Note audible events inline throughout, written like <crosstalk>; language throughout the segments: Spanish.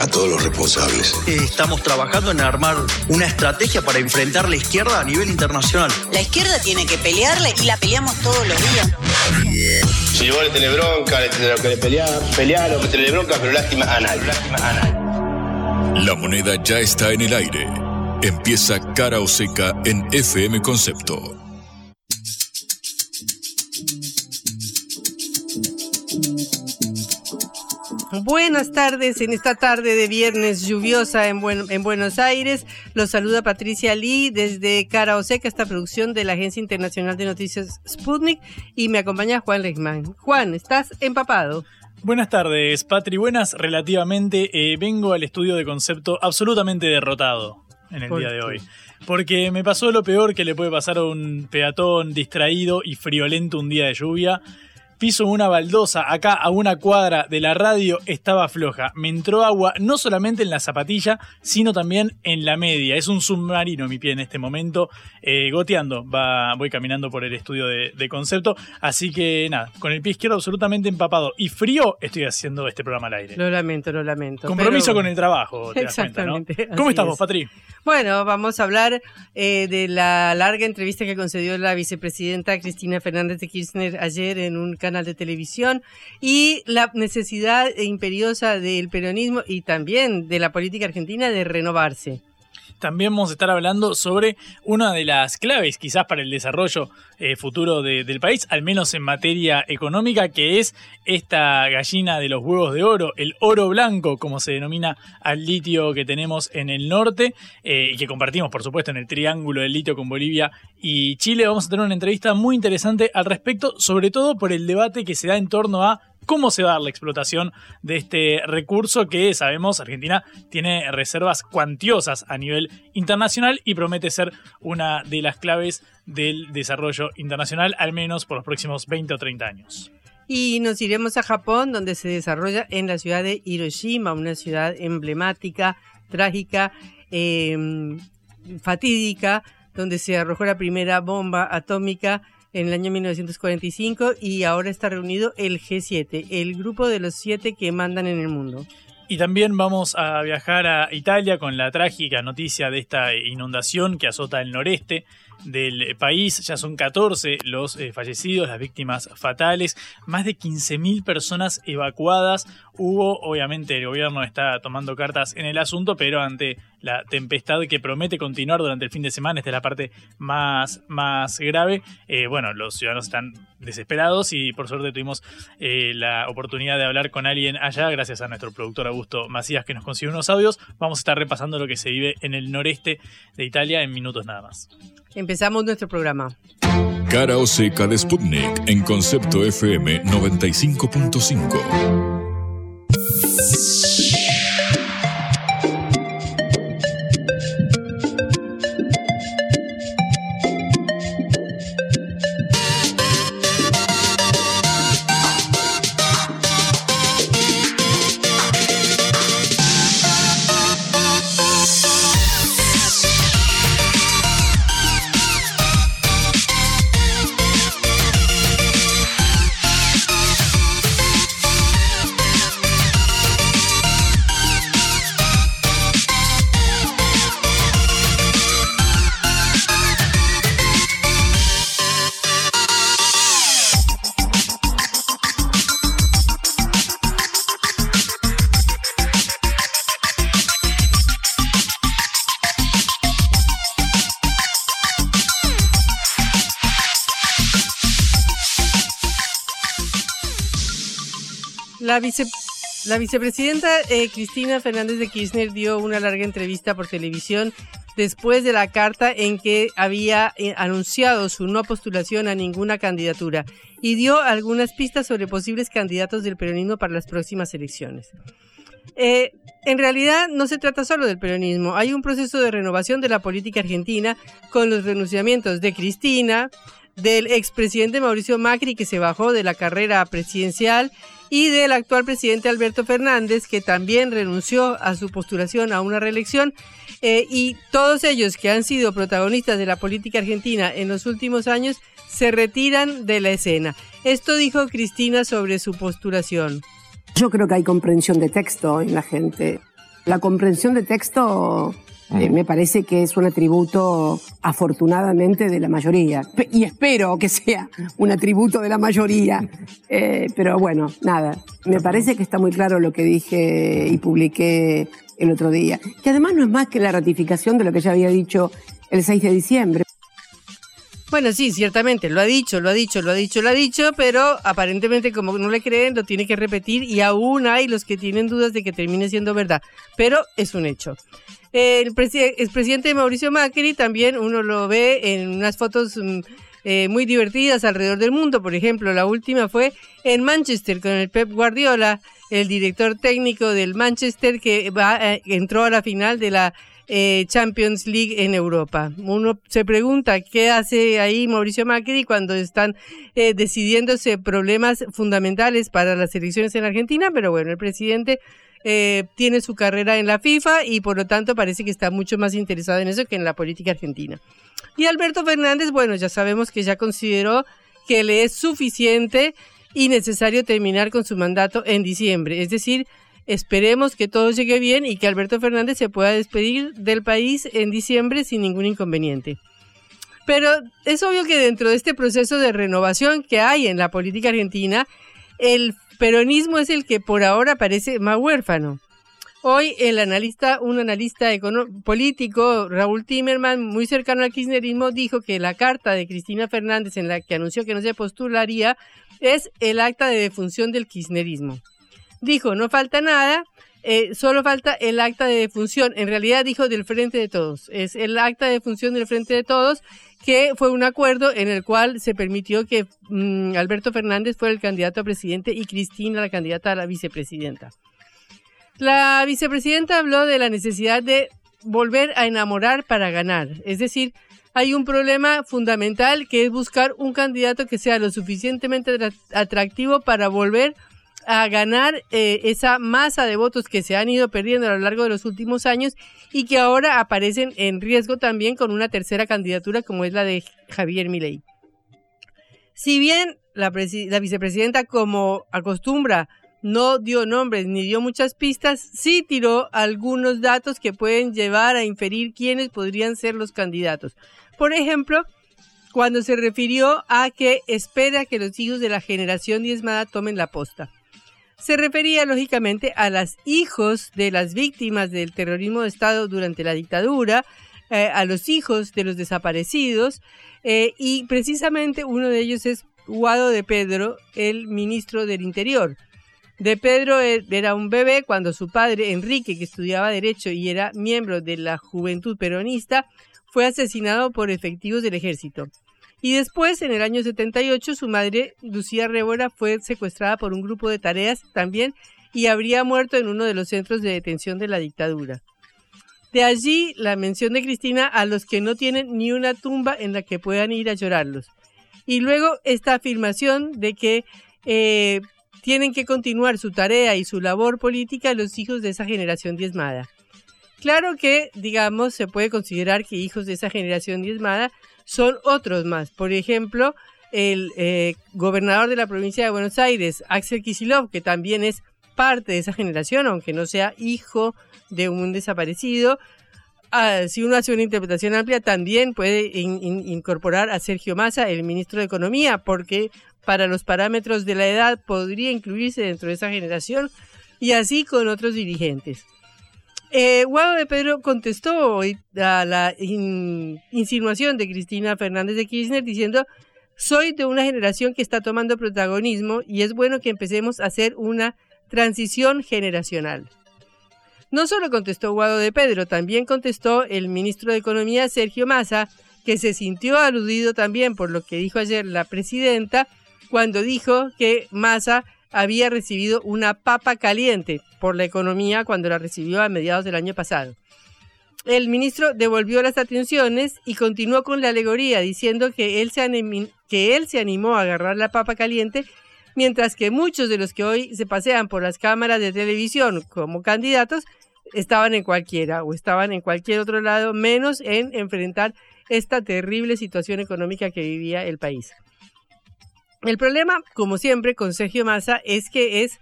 A todos los responsables. Estamos trabajando en armar una estrategia para enfrentar la izquierda a nivel internacional. La izquierda tiene que pelearle y la peleamos todos los días. Si vos le tenés bronca, le tenés que le pelear, pelear o que tenés bronca, pero lástima a nadie. Lástima a nadie. La moneda ya está en el aire. Empieza cara o seca en FM Concepto. Buenas tardes en esta tarde de viernes lluviosa en, en Buenos Aires. Los saluda Patricia Lee desde Cara o Seca, esta producción de la Agencia Internacional de Noticias Sputnik y me acompaña Juan Reichman. Juan, ¿estás empapado? Buenas tardes, Patri. Buenas relativamente. Eh, vengo al estudio de concepto absolutamente derrotado en el día de hoy. Porque me pasó lo peor que le puede pasar a un peatón distraído y friolento un día de lluvia piso una baldosa acá a una cuadra de la radio estaba floja. Me entró agua no solamente en la zapatilla, sino también en la media. Es un submarino mi pie en este momento, eh, goteando. Va, voy caminando por el estudio de, concepto. Así que nada, con el pie izquierdo absolutamente empapado y frío, estoy haciendo este programa al aire. Lo lamento, lo lamento. Compromiso con el trabajo. Exactamente. ¿Cómo estás vos, Patri? Bueno, vamos a hablar eh, de la larga entrevista que concedió la vicepresidenta Cristina Fernández de Kirchner ayer en un canal canal de televisión y la necesidad imperiosa del peronismo y también de la política argentina de renovarse. También vamos a estar hablando sobre una de las claves quizás para el desarrollo eh, futuro del país, al menos en materia económica, que es esta gallina de los huevos de oro, el oro blanco, como se denomina al litio que tenemos en el norte eh, y que compartimos, por supuesto, en el triángulo del litio con Bolivia y Chile. Vamos a tener una entrevista muy interesante al respecto, sobre todo por el debate que se da en torno a cómo se va a dar la explotación de este recurso que sabemos Argentina tiene reservas cuantiosas a nivel internacional y promete ser una de las claves del desarrollo internacional, al menos por los próximos 20 o 30 años. Y nos iremos a Japón, donde se desarrolla en la ciudad de Hiroshima, una ciudad emblemática, trágica, em, fatídica, donde se arrojó la primera bomba atómica en el año 1945 y ahora está reunido el G7, el grupo de los siete que mandan en el mundo. Y también vamos a viajar a Italia con la trágica noticia de esta inundación que azota el noreste del país. Ya son 14 los eh, fallecidos, las víctimas fatales, más de 15.000 personas evacuadas. Hubo, obviamente, el gobierno está tomando cartas en el asunto, pero ante la tempestad que promete continuar durante el fin de semana, esta es la parte más, más grave, eh, bueno, los ciudadanos están desesperados y por suerte tuvimos eh, la oportunidad de hablar con alguien allá, gracias a nuestro productor Augusto Macías que nos consiguió unos audios. Vamos a estar repasando lo que se vive en el noreste de Italia en minutos nada más. Empezamos nuestro programa. Cara o seca de Sputnik en concepto FM 95.5. La, vicepresidenta eh, Cristina Fernández de Kirchner dio una larga entrevista por televisión después de la carta en que había eh, anunciado su no postulación a ninguna candidatura y dio algunas pistas sobre posibles candidatos del peronismo para las próximas elecciones. Eh, en realidad no se trata solo del peronismo, hay un proceso de renovación de la política argentina con los renunciamientos de Cristina, del expresidente Mauricio Macri, que se bajó de la carrera presidencial, y del actual presidente Alberto Fernández, que también renunció a su postulación a una reelección, eh, y todos ellos que han sido protagonistas de la política argentina en los últimos años se retiran de la escena. Esto dijo Cristina sobre su postulación. Yo creo que hay comprensión de texto en la gente. La comprensión de texto eh, me parece que es un atributo afortunadamente de la mayoría. Y espero que sea un atributo de la mayoría. <laughs> Eh, pero bueno, nada, me parece que está muy claro lo que dije y publiqué el otro día. Que además no es más que la ratificación de lo que ya había dicho el 6 de diciembre. Bueno, sí, ciertamente, lo ha dicho, lo ha dicho, lo ha dicho, lo ha dicho, pero aparentemente como no le creen, lo tiene que repetir y aún hay los que tienen dudas de que termine siendo verdad, pero es un hecho. El expresidente Mauricio Macri también uno lo ve en unas fotos mm, eh, muy divertidas alrededor del mundo. Por ejemplo, la última fue en Manchester con el Pep Guardiola, el director técnico del Manchester que va, eh, entró a la final de la eh, Champions League en Europa. Uno se pregunta qué hace ahí Mauricio Macri cuando están decidiéndose problemas fundamentales para las elecciones en Argentina, pero bueno, el presidente eh, tiene su carrera en la FIFA y por lo tanto parece que está mucho más interesado en eso que en la política argentina. Y Alberto Fernández, bueno, ya sabemos que ya consideró que le es suficiente y necesario terminar con su mandato en diciembre. Es decir, esperemos que todo llegue bien y que Alberto Fernández se pueda despedir del país en diciembre sin ningún inconveniente. Pero es obvio que dentro de este proceso de renovación que hay en la política argentina, el peronismo es el que por ahora parece más huérfano. Hoy el analista, un analista político, Raúl Timerman, muy cercano al kirchnerismo, dijo que la carta de Cristina Fernández en la que anunció que no se postularía es el acta de defunción del kirchnerismo. Dijo, no falta nada, eh, solo falta el acta de defunción. En realidad dijo del Frente de Todos. Es el acta de defunción del Frente de Todos, que fue un acuerdo en el cual se permitió que mm, Alberto Fernández fuera el candidato a presidente y Cristina la candidata a la vicepresidenta. La vicepresidenta habló de la necesidad de volver a enamorar para ganar. Es decir, hay un problema fundamental que es buscar un candidato que sea lo suficientemente atractivo para volver a a ganar eh, esa masa de votos que se han ido perdiendo a lo largo de los últimos años y que ahora aparecen en riesgo también con una tercera candidatura como es la de Javier Milei. Si bien la, la vicepresidenta, como acostumbra, no dio nombres ni dio muchas pistas, sí tiró algunos datos que pueden llevar a inferir quiénes podrían ser los candidatos. Por ejemplo, cuando se refirió a que espera que los hijos de la generación diezmada tomen la posta se refería lógicamente a los hijos de las víctimas del terrorismo de Estado durante la dictadura, eh, a los hijos de los desaparecidos, eh, y precisamente uno de ellos es Guado de Pedro, el ministro del Interior. De Pedro e, era un bebé cuando su padre, Enrique, que estudiaba Derecho y era miembro de la Juventud Peronista, fue asesinado por efectivos del ejército. Y después, en el año 78, su madre, Lucía Rébora, fue secuestrada por un grupo de tareas también y habría muerto en uno de los centros de detención de la dictadura. De allí la mención de Cristina a los que no tienen ni una tumba en la que puedan ir a llorarlos. Y luego esta afirmación de que eh, tienen que continuar su tarea y su labor política los hijos de esa generación diezmada. Claro que, digamos, se puede considerar que hijos de esa generación diezmada son otros más. Por ejemplo, el eh, gobernador de la provincia de Buenos Aires, Axel Kisilov, que también es parte de esa generación, aunque no sea hijo de un desaparecido. Ah, si uno hace una interpretación amplia, también puede incorporar a Sergio Massa, el ministro de Economía, porque para los parámetros de la edad podría incluirse dentro de esa generación y así con otros dirigentes. Eh, Guado de Pedro contestó hoy a la insinuación de Cristina Fernández de Kirchner diciendo, soy de una generación que está tomando protagonismo y es bueno que empecemos a hacer una transición generacional. No solo contestó Guado de Pedro, también contestó el ministro de Economía Sergio Massa, que se sintió aludido también por lo que dijo ayer la presidenta cuando dijo que Massa había recibido una papa caliente por la economía cuando la recibió a mediados del año pasado. el ministro devolvió las atenciones y continuó con la alegoría diciendo que él se, que él se animó a agarrar la papa caliente, mientras que muchos de los que hoy se pasean por las cámaras de televisión como candidatos estaban en cualquiera o estaban en cualquier otro lado, menos en enfrentar esta terrible situación económica que vivía el país. El problema, como siempre, con Sergio Massa es que es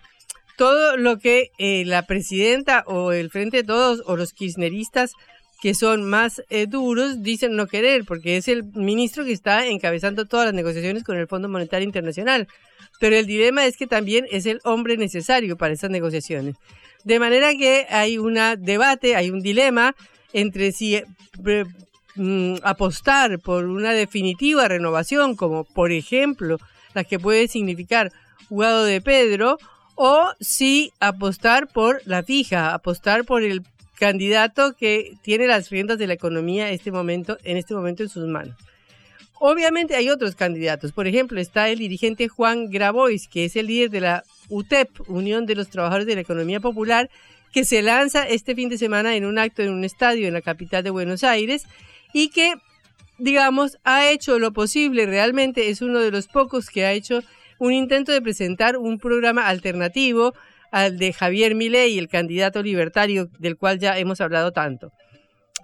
todo lo que eh, la presidenta o el Frente de Todos o los kirchneristas que son más eh, duros dicen no querer, porque es el ministro que está encabezando todas las negociaciones con el Fondo Monetario Internacional. Pero el dilema es que también es el hombre necesario para esas negociaciones. De manera que hay un debate, hay un dilema entre si eh, mm, apostar por una definitiva renovación, como por ejemplo la que puede significar Guado de Pedro, o si apostar por la fija, apostar por el candidato que tiene las riendas de la economía este momento, en este momento en sus manos. Obviamente hay otros candidatos. Por ejemplo, está el dirigente Juan Grabois, que es el líder de la UTEP, Unión de los Trabajadores de la Economía Popular, que se lanza este fin de semana en un acto en un estadio en la capital de Buenos Aires y que, digamos, ha hecho lo posible, realmente es uno de los pocos que ha hecho un intento de presentar un programa alternativo al de Javier Milei, el candidato libertario del cual ya hemos hablado tanto.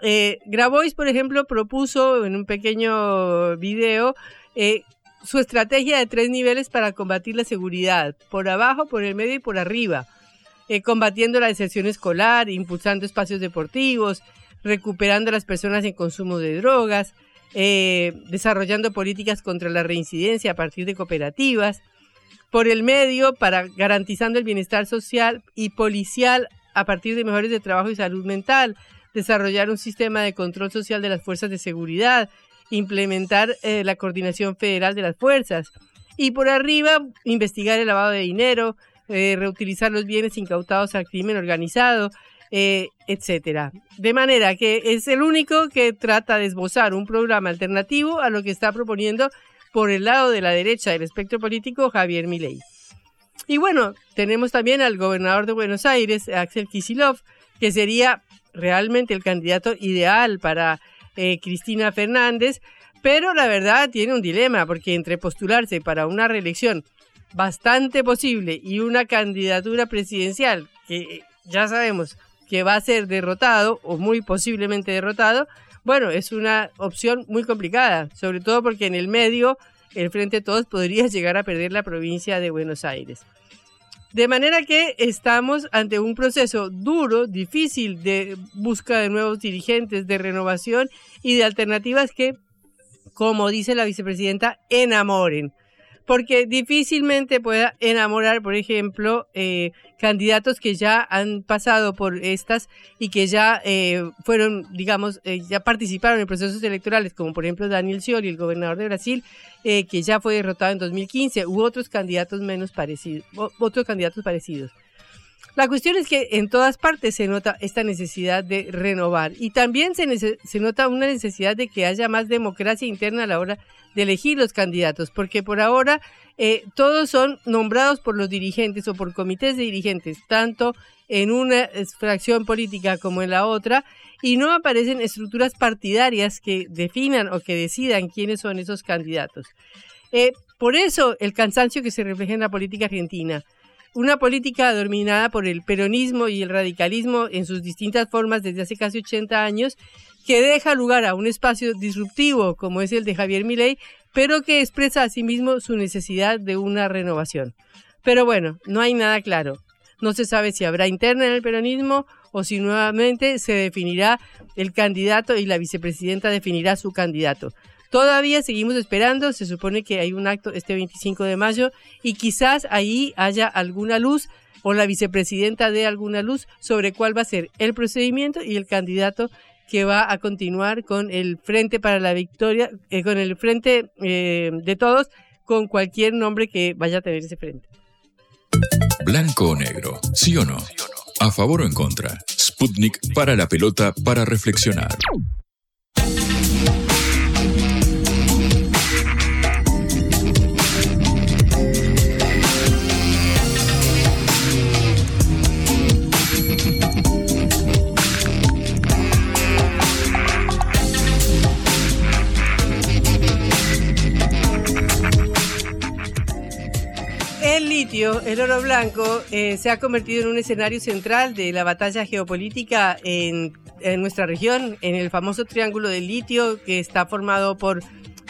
Eh, Grabois, por ejemplo, propuso en un pequeño video eh, su estrategia de tres niveles para combatir la seguridad, por abajo, por el medio y por arriba, eh, combatiendo la deserción escolar, impulsando espacios deportivos, recuperando a las personas en consumo de drogas, eh, desarrollando políticas contra la reincidencia a partir de cooperativas, por el medio para garantizando el bienestar social y policial a partir de mejores de trabajo y salud mental, desarrollar un sistema de control social de las fuerzas de seguridad, implementar eh, la coordinación federal de las fuerzas y por arriba investigar el lavado de dinero, eh, reutilizar los bienes incautados al crimen organizado, eh, etcétera. De manera que es el único que trata de esbozar un programa alternativo a lo que está proponiendo por el lado de la derecha del espectro político Javier Milei. Y bueno, tenemos también al gobernador de Buenos Aires, Axel Kisilov, que sería realmente el candidato ideal para eh, Cristina Fernández, pero la verdad tiene un dilema, porque entre postularse para una reelección bastante posible y una candidatura presidencial que ya sabemos que va a ser derrotado o muy posiblemente derrotado, bueno, es una opción muy complicada, sobre todo porque en el medio el Frente de Todos podría llegar a perder la provincia de Buenos Aires. De manera que estamos ante un proceso duro, difícil de busca de nuevos dirigentes, de renovación y de alternativas que, como dice la vicepresidenta, enamoren porque difícilmente pueda enamorar, por ejemplo, eh, candidatos que ya han pasado por estas y que ya eh, fueron, digamos, eh, ya participaron en procesos electorales, como por ejemplo Daniel Scioli, el gobernador de Brasil, que ya fue derrotado en 2015, u otros candidatos menos parecidos, otros candidatos parecidos. La cuestión es que en todas partes se nota esta necesidad de renovar y también se, nota una necesidad de que haya más democracia interna a la hora de elegir los candidatos, porque por ahora eh, todos son nombrados por los dirigentes o por comités de dirigentes, tanto en una fracción política como en la otra, y no aparecen estructuras partidarias que definan o que decidan quiénes son esos candidatos. Eh, por eso el cansancio que se refleja en la política argentina. Una política dominada por el peronismo y el radicalismo en sus distintas formas desde hace casi 80 años que deja lugar a un espacio disruptivo como es el de Javier Milei, pero que expresa asimismo su necesidad de una renovación. Pero bueno, no hay nada claro. No se sabe si habrá interna en el peronismo o si nuevamente se definirá el candidato y la vicepresidenta definirá su candidato. Todavía seguimos esperando, se supone que hay un acto este 25 de mayo y quizás ahí haya alguna luz o la vicepresidenta dé alguna luz sobre cuál va a ser el procedimiento y el candidato que va a continuar con el Frente para la Victoria, eh, con el Frente eh, de Todos, con cualquier nombre que vaya a tener ese frente. Blanco o negro, sí o no. A favor o en contra. Sputnik para la pelota para reflexionar. El oro blanco, eh, se ha convertido en un escenario central de la batalla geopolítica en, en nuestra región, en el famoso triángulo del litio que está formado por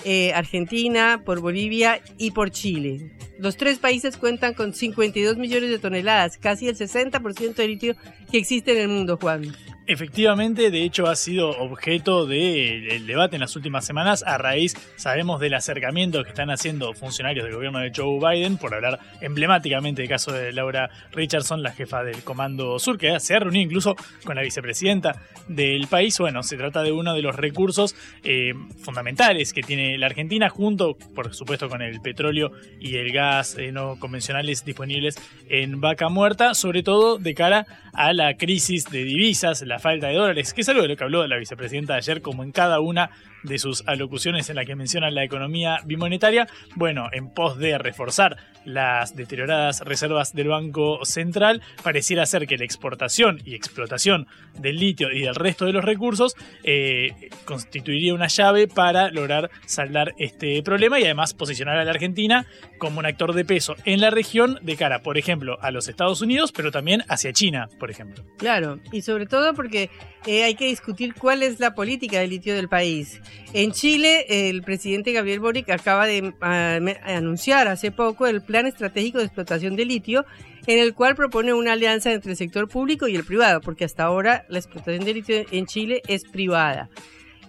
eh, Argentina, por Bolivia y por Chile. Los tres países cuentan con 52 millones de toneladas, casi el 60% de litio que existe en el mundo, Juan. Efectivamente, de hecho ha sido objeto del debate en las últimas semanas a raíz, sabemos, del acercamiento que están haciendo funcionarios del gobierno de Joe Biden, por hablar emblemáticamente del caso de Laura Richardson, la jefa del Comando Sur, que se ha reunido incluso con la vicepresidenta del país. Bueno, se trata de uno de los recursos eh, fundamentales que tiene la Argentina, junto, por supuesto, con el petróleo y el gas eh, no convencionales disponibles en vaca muerta, sobre todo de cara a la crisis de divisas, la falta de dólares, que es algo de lo que habló la vicepresidenta ayer, como en cada una de sus alocuciones en la que menciona la economía bimonetaria, bueno, en pos de reforzar las deterioradas reservas del Banco Central, pareciera ser que la exportación y explotación del litio y del resto de los recursos eh, constituiría una llave para lograr saldar este problema y además posicionar a la Argentina como un actor de peso en la región de cara, por ejemplo, a los Estados Unidos, pero también hacia China, por ejemplo. Claro, y sobre todo porque eh, hay que discutir cuál es la política del litio del país. En Chile, el presidente Gabriel Boric acaba de ah, anunciar hace poco el Plan Estratégico de Explotación de Litio, en el cual propone una alianza entre el sector público y el privado, porque hasta ahora la explotación de litio en Chile es privada.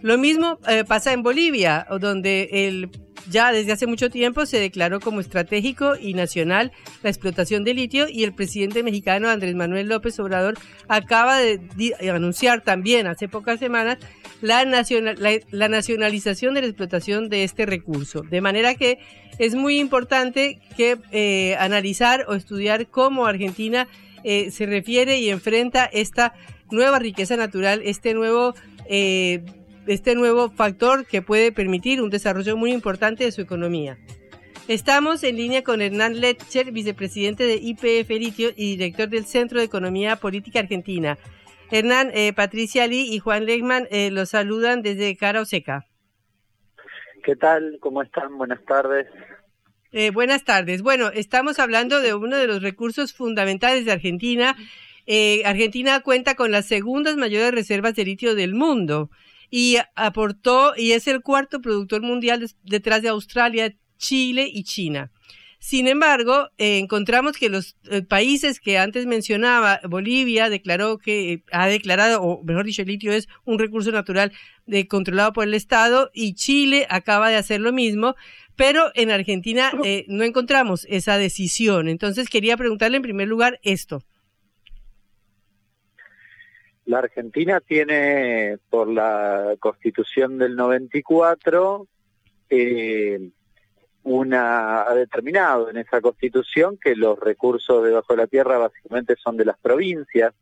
Lo mismo eh, pasa en Bolivia, donde el ya desde hace mucho tiempo se declaró como estratégico y nacional la explotación de litio y el presidente mexicano Andrés Manuel López Obrador acaba de, anunciar también hace pocas semanas la, la, nacionalización de la explotación de este recurso. De manera que es muy importante que eh, analizar o estudiar cómo Argentina eh, se refiere y enfrenta esta nueva riqueza natural, este nuevo eh, este nuevo factor que puede permitir un desarrollo muy importante de su economía. Estamos en línea con Hernán Letcher, vicepresidente de IPF Litio y director del Centro de Economía Política Argentina. Hernán, eh, Patricia Lee y Juan Legman eh, los saludan desde Cara Oseca. ¿Qué tal? ¿Cómo están? Buenas tardes. Eh, buenas tardes. Bueno, estamos hablando de uno de los recursos fundamentales de Argentina. Argentina cuenta con las segundas mayores reservas de litio del mundo y aportó y es el cuarto productor mundial detrás de Australia, Chile y China. Sin embargo, eh, encontramos que los eh, países que antes mencionaba, Bolivia declaró que ha declarado, o mejor dicho, el litio es un recurso natural de, controlado por el Estado y Chile acaba de hacer lo mismo, pero en Argentina <laughs> eh, no encontramos esa decisión. Entonces quería preguntarle en primer lugar esto. La Argentina tiene, por la constitución del 94, eh, una, ha determinado en esa constitución que los recursos debajo de la tierra básicamente son de las provincias,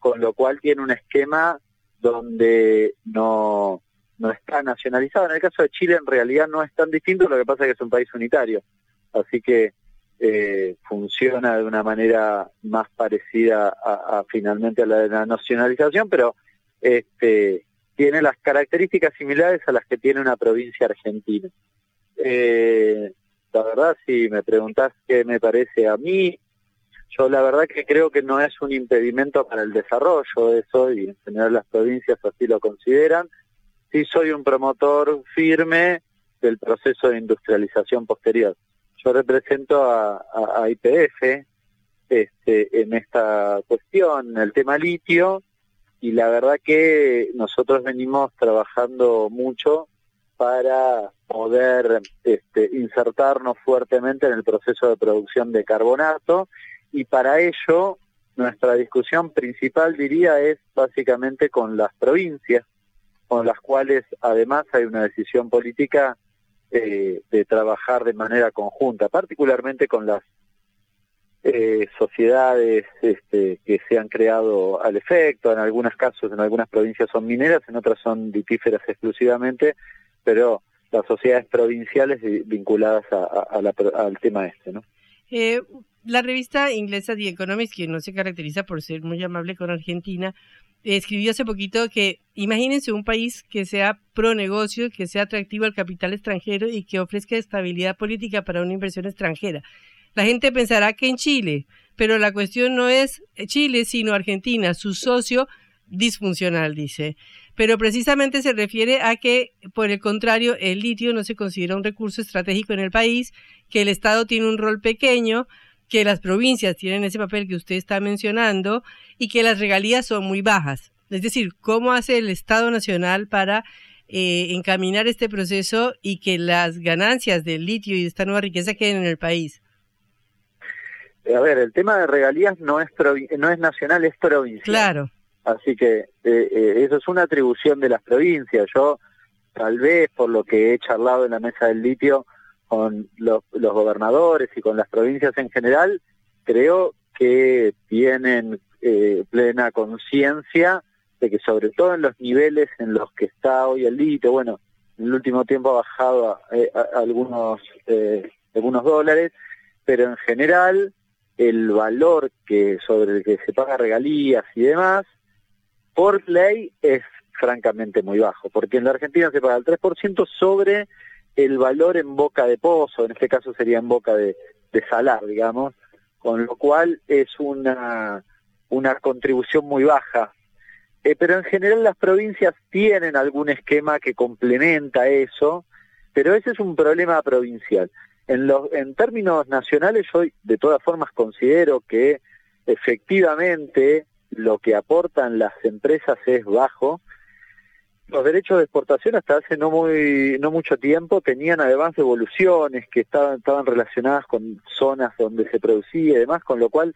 con lo cual tiene un esquema donde no, no está nacionalizado. En el caso de Chile en realidad no es tan distinto, lo que pasa es que es un país unitario. Así que eh, funciona de una manera más parecida a, finalmente a la de la nacionalización, pero este, tiene las características similares a las que tiene una provincia argentina. Eh, la verdad, si me preguntás qué me parece a mí, yo la verdad que creo que no es un impedimento para el desarrollo de eso, y en general las provincias así lo consideran. Sí soy un promotor firme del proceso de industrialización posterior yo represento a, IPF este, en esta cuestión, el tema litio, y la verdad que nosotros venimos trabajando mucho para poder este, insertarnos fuertemente en el proceso de producción de carbonato y para ello nuestra discusión principal diría es básicamente con las provincias con las cuales además hay una decisión política eh, de trabajar de manera conjunta, particularmente con las eh, sociedades este, que se han creado al efecto, en algunos casos, en algunas provincias son mineras, en otras son vitíferas exclusivamente, pero las sociedades provinciales vinculadas al tema este, ¿no? Eh, la revista inglesa The Economist, que no se caracteriza por ser muy amable con Argentina, escribió hace poquito que imagínense un país que sea pro negocio, que sea atractivo al capital extranjero y que ofrezca estabilidad política para una inversión extranjera. la gente pensará que en Chile, pero la cuestión no es Chile, sino Argentina, su socio disfuncional, dice. Pero precisamente se refiere a que, por el contrario, el litio no se considera un recurso estratégico en el país, que el Estado tiene un rol pequeño, que las provincias tienen ese papel que usted está mencionando y que las regalías son muy bajas. Es decir, ¿cómo hace el Estado Nacional para eh, encaminar este proceso y que las ganancias del litio y de esta nueva riqueza queden en el país? A ver, el tema de regalías no es no es nacional, es provincial. Claro. Así que eh, eh, eso es una atribución de las provincias. Yo, tal vez por lo que he charlado en la mesa del litio con los, gobernadores y con las provincias en general, creo que tienen eh, plena conciencia de que sobre todo en los niveles en los que está hoy el litio, bueno, en el último tiempo ha bajado a, algunos, algunos dólares, pero en general el valor que sobre el que se paga regalías y demás por ley es francamente muy bajo, porque en la Argentina se paga el 3% sobre el valor en boca de pozo, en este caso sería en boca de, salar, digamos, con lo cual es una, una contribución muy baja. Eh, pero en general las provincias tienen algún esquema que complementa eso, pero ese es un problema provincial. En, en términos nacionales yo de todas formas considero que efectivamente lo que aportan las empresas es bajo. Los derechos de exportación hasta hace no muy no mucho tiempo tenían además devoluciones que estaban estaban relacionadas con zonas donde se producía y demás, con lo cual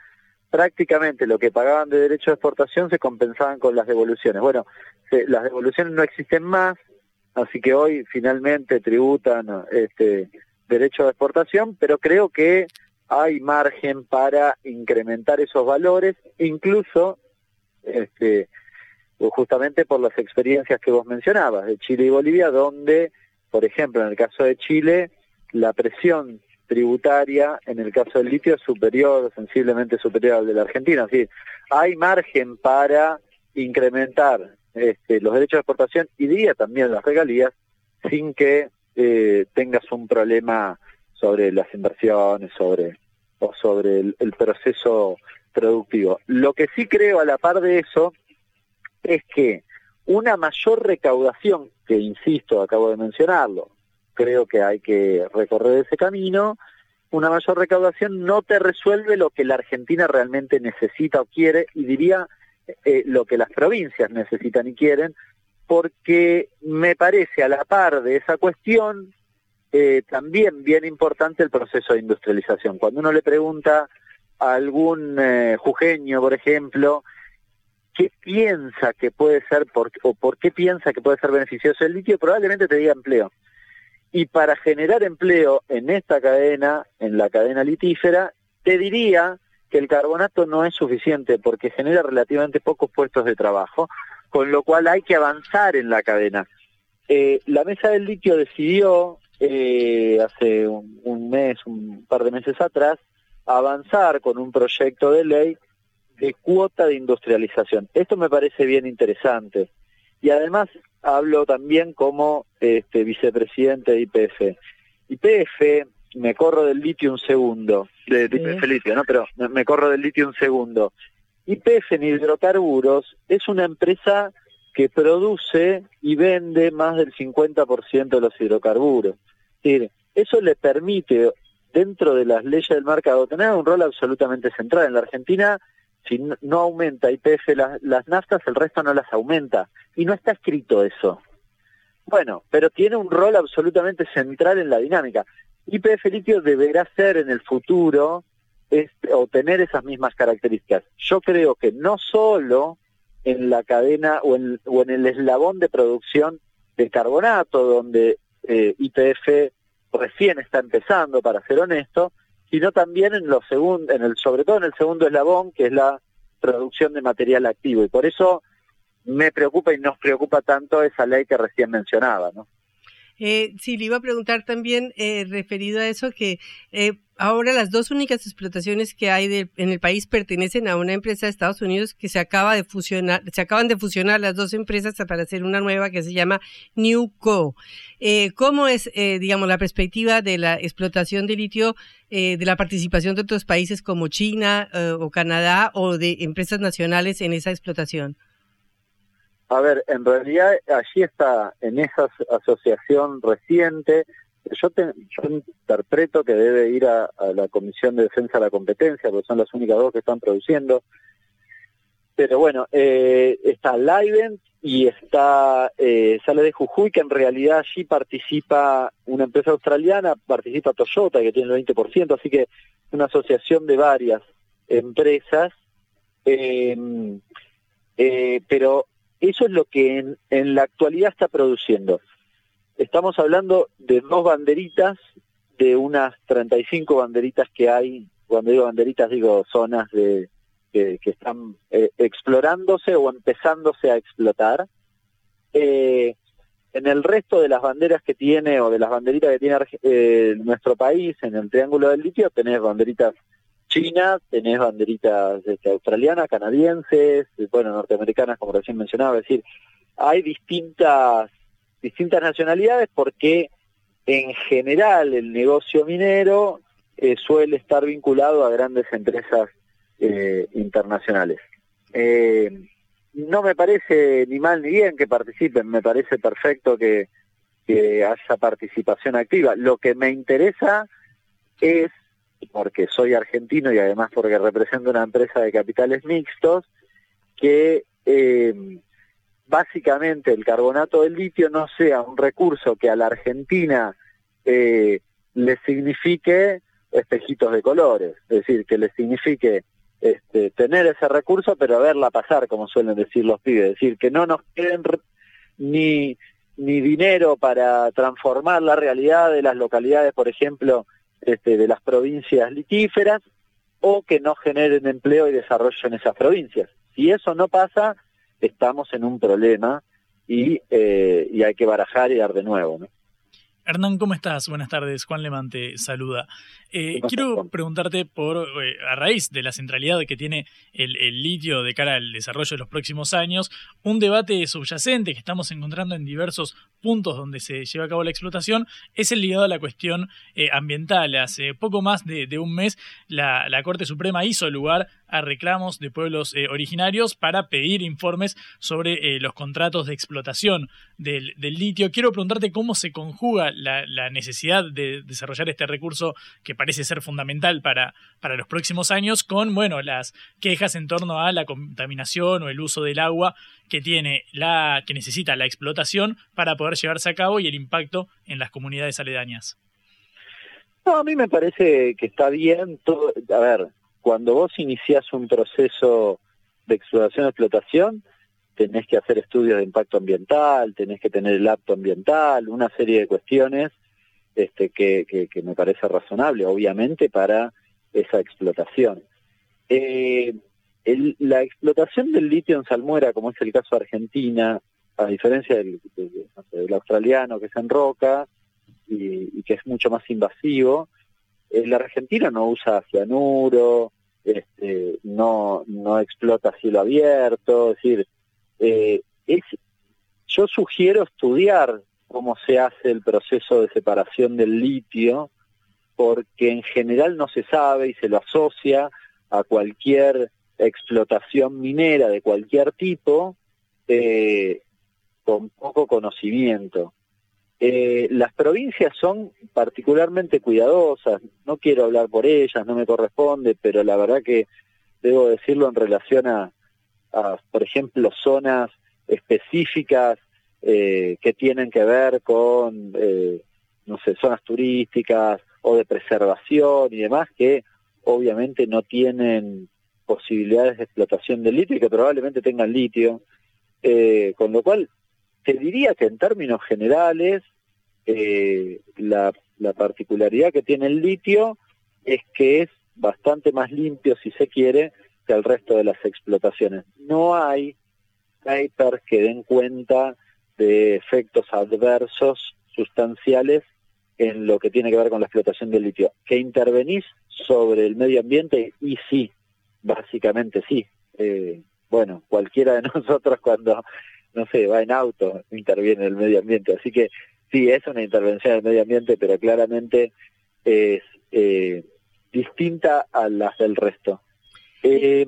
prácticamente lo que pagaban de derechos de exportación se compensaban con las devoluciones. Bueno, las devoluciones no existen más, así que hoy finalmente tributan este derecho de exportación, pero creo que hay margen para incrementar esos valores, incluso este, justamente por las experiencias que vos mencionabas de Chile y Bolivia, donde, por ejemplo, en el caso de Chile, la presión tributaria en el caso del litio es superior, sensiblemente superior al de la Argentina. Es decir, hay margen para incrementar este, los derechos de exportación y diría también las regalías sin que eh, tengas un problema sobre las inversiones, sobre o sobre el, proceso productivo. Lo que sí creo a la par de eso es que una mayor recaudación, que insisto, acabo de mencionarlo, creo que hay que recorrer ese camino, una mayor recaudación no te resuelve lo que la Argentina realmente necesita o quiere, y diría eh, lo que las provincias necesitan y quieren, porque me parece a la par de esa cuestión eh, también bien importante el proceso de industrialización. Cuando uno le pregunta a algún eh, jujeño, por ejemplo, qué piensa que puede ser por, o por qué piensa que puede ser beneficioso el litio, probablemente te diga empleo. Y para generar empleo en esta cadena, en la cadena litífera, te diría que el carbonato no es suficiente porque genera relativamente pocos puestos de trabajo, con lo cual hay que avanzar en la cadena. Eh, la mesa del litio decidió eh, hace un, mes, un par de meses atrás, avanzar con un proyecto de ley de cuota de industrialización. Esto me parece bien interesante. Y además hablo también como este, vicepresidente de IPF. IPF, me corro del litio un segundo, de, IPF litio, ¿no? Pero me corro del litio un segundo. IPF en hidrocarburos es una empresa que produce y vende más del 50% de los hidrocarburos. Es decir, eso le permite, dentro de las leyes del mercado, tener un rol absolutamente central. En la Argentina, si no aumenta IPF las, las naftas, el resto no las aumenta. Y no está escrito eso. Bueno, pero tiene un rol absolutamente central en la dinámica. IPF litio deberá ser en el futuro este, o tener esas mismas características. Yo creo que no solo en la cadena o en, o en el eslabón de producción de carbonato, donde eh, IPF recién está empezando, para ser honesto, sino también en lo segundo, en el, sobre todo en el segundo eslabón, que es la producción de material activo. Y por eso me preocupa y nos preocupa tanto esa ley que recién mencionaba, ¿no? Eh, sí, le iba a preguntar también, eh, referido a eso, que eh, ahora las dos únicas explotaciones que hay en el país pertenecen a una empresa de Estados Unidos que se acaba de fusionar, se acaban de fusionar las dos empresas para hacer una nueva que se llama Newco. Eh, ¿Cómo es, eh, digamos, la perspectiva de la explotación de litio, eh, de la participación de otros países como China eh, o Canadá o de empresas nacionales en esa explotación? A ver, en realidad allí está, en esa asociación reciente, yo, te, yo interpreto que debe ir a, la Comisión de Defensa de la Competencia, porque son las únicas dos que están produciendo. Pero bueno, eh, está Livent y está eh, Sale de Jujuy, que en realidad allí participa una empresa australiana, participa Toyota, que tiene el 20%, así que una asociación de varias empresas. Eh, eh, pero eso es lo que en, en la actualidad está produciendo. Estamos hablando de dos banderitas, de unas 35 banderitas que hay, cuando digo banderitas digo zonas de que, que están eh, explorándose o empezándose a explotar. Eh, en el resto de las banderas que tiene o de las banderitas que tiene eh, nuestro país, en el Triángulo del Litio, tenés banderitas chinas, tenés banderitas este, australianas, canadienses, bueno, norteamericanas, como recién mencionaba, es decir, hay distintas distintas nacionalidades porque en general el negocio minero eh, suele estar vinculado a grandes empresas eh, internacionales. Eh, no me parece ni mal ni bien que participen, me parece perfecto que haya participación activa. Lo que me interesa es, porque soy argentino y además porque represento una empresa de capitales mixtos, que eh, básicamente el carbonato del litio no sea un recurso que a la Argentina eh, le signifique espejitos de colores, es decir, que le signifique este, tener ese recurso, pero verla pasar, como suelen decir los pibes, es decir, que no nos queden ni, ni dinero para transformar la realidad de las localidades, por ejemplo, este, de las provincias litíferas, o que no generen empleo y desarrollo en esas provincias. Si eso no pasa, estamos en un problema y, eh, y hay que barajar y dar de nuevo. ¿no? Hernán, ¿cómo estás? Buenas tardes. Juan Lemán te saluda. Eh, quiero preguntarte por, eh, a raíz de la centralidad que tiene el, el, litio de cara al desarrollo de los próximos años, un debate subyacente que estamos encontrando en diversos puntos donde se lleva a cabo la explotación es el ligado a la cuestión eh, ambiental. Hace poco más de, de un mes la, la, Corte Suprema hizo lugar a reclamos de pueblos eh, originarios para pedir informes sobre eh, los contratos de explotación del, litio. Quiero preguntarte cómo se conjuga la, necesidad de desarrollar este recurso que parece ser fundamental para, para los próximos años con, bueno, las quejas en torno a la contaminación o el uso del agua que tiene la que necesita la explotación para poder llevarse a cabo y el impacto en las comunidades aledañas. A mí me parece que está bien todo, a ver, cuando vos iniciás un proceso de explotación o explotación, tenés que hacer estudios de impacto ambiental, tenés que tener el apto ambiental, una serie de cuestiones este, que, que, me parece razonable, obviamente, para esa explotación. Eh, el, la explotación del litio en salmuera, como es el caso de Argentina, a diferencia del, australiano que se enroca y, y, que es mucho más invasivo, la Argentina no usa cianuro, este, no, no explota cielo abierto, es decir, eh, es, yo sugiero estudiar cómo se hace el proceso de separación del litio, porque en general no se sabe y se lo asocia a cualquier explotación minera de cualquier tipo eh, con poco conocimiento. Eh, las provincias son particularmente cuidadosas, no quiero hablar por ellas, no me corresponde, pero la verdad que debo decirlo en relación a, por ejemplo, zonas específicas eh, que tienen que ver con, eh, no sé, zonas turísticas o de preservación y demás, que obviamente no tienen posibilidades de explotación del litio y que probablemente tengan litio, eh, con lo cual te diría que en términos generales eh, la, la particularidad que tiene el litio es que es bastante más limpio, si se quiere, que el resto de las explotaciones. No hay papers que den cuenta de efectos adversos sustanciales en lo que tiene que ver con la explotación del litio. ¿Que intervenís sobre el medio ambiente? Y sí, básicamente sí. Eh, bueno, cualquiera de <laughs> nosotros cuando, no sé, va en auto, interviene en el medio ambiente. Así que sí, es una intervención del medio ambiente, pero claramente es eh, distinta a las del resto. Eh,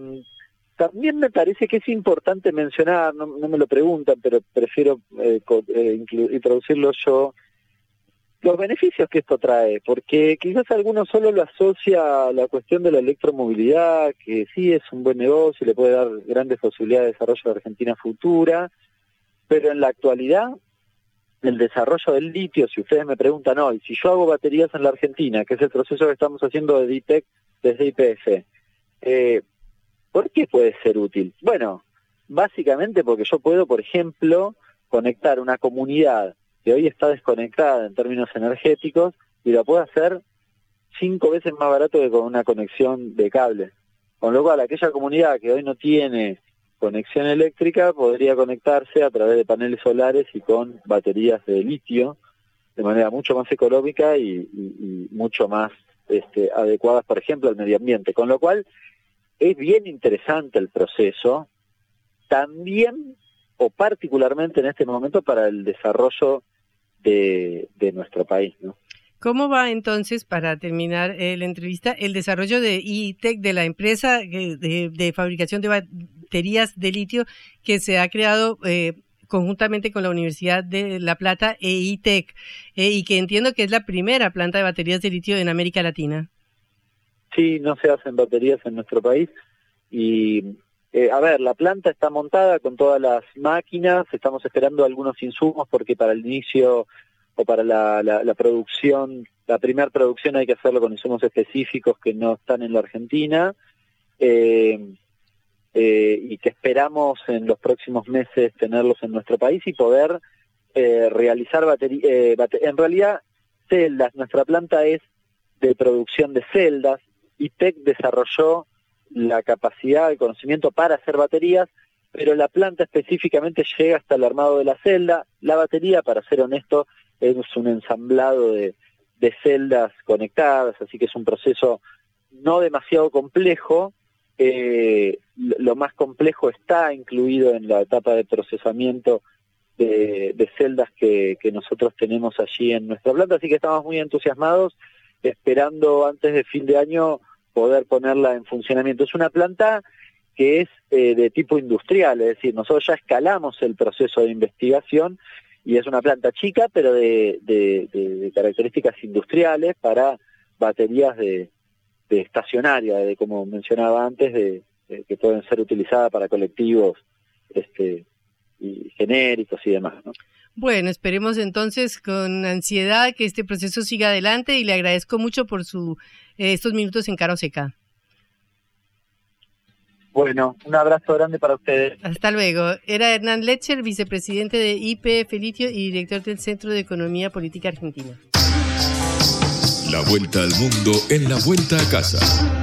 también me parece que es importante mencionar, no, me lo preguntan, pero prefiero eh, eh introducirlo yo, los beneficios que esto trae, porque quizás algunos solo lo asocia a la cuestión de la electromovilidad, que sí es un buen negocio y le puede dar grandes posibilidades de desarrollo de Argentina futura, pero en la actualidad el desarrollo del litio, si ustedes me preguntan hoy, si yo hago baterías en la Argentina, que es el proceso que estamos haciendo de DITEC desde IPF, eh, ¿por qué puede ser útil? Bueno, básicamente porque yo puedo, por ejemplo, conectar una comunidad que hoy está desconectada en términos energéticos y la puedo hacer cinco veces más barato que con una conexión de cable. Con lo cual, aquella comunidad que hoy no tiene conexión eléctrica podría conectarse a través de paneles solares y con baterías de litio de manera mucho más económica y, mucho más este, adecuadas, por ejemplo, al medio ambiente. Con lo cual, es bien interesante el proceso, también o particularmente en este momento para el desarrollo de, de nuestro país. ¿no? ¿Cómo va entonces, para terminar eh, la entrevista, el desarrollo de ITEC, de la empresa de, fabricación de baterías de litio que se ha creado eh, conjuntamente con la Universidad de La Plata e ITEC, eh, y que entiendo que es la primera planta de baterías de litio en América Latina? Sí, no se hacen baterías en nuestro país y a ver, la planta está montada con todas las máquinas, estamos esperando algunos insumos porque para el inicio o para la, la, producción, la primera producción hay que hacerlo con insumos específicos que no están en la Argentina eh, eh, y que esperamos en los próximos meses tenerlos en nuestro país y poder eh, realizar baterías. en realidad, celdas, nuestra planta es de producción de celdas y TEC desarrolló la capacidad, el conocimiento para hacer baterías, pero la planta específicamente llega hasta el armado de la celda. La batería, para ser honesto, es un ensamblado de, celdas conectadas, así que es un proceso no demasiado complejo. Eh, lo más complejo está incluido en la etapa de procesamiento de, celdas que, nosotros tenemos allí en nuestra planta, así que estamos muy entusiasmados, esperando antes de fin de año poder ponerla en funcionamiento. Es una planta que es eh, de tipo industrial, es decir, nosotros ya escalamos el proceso de investigación y es una planta chica, pero de, de, características industriales para baterías de, de estacionaria, de como mencionaba antes, de, que pueden ser utilizadas para colectivos este, y genéricos y demás. ¿no? Bueno, esperemos entonces con ansiedad que este proceso siga adelante y le agradezco mucho por su eh, estos minutos en Caro Seca. Bueno, un abrazo grande para ustedes. Hasta luego. Era Hernán Lecher, vicepresidente de IP Felitio y director del Centro de Economía Política Argentina. La vuelta al mundo en la vuelta a casa.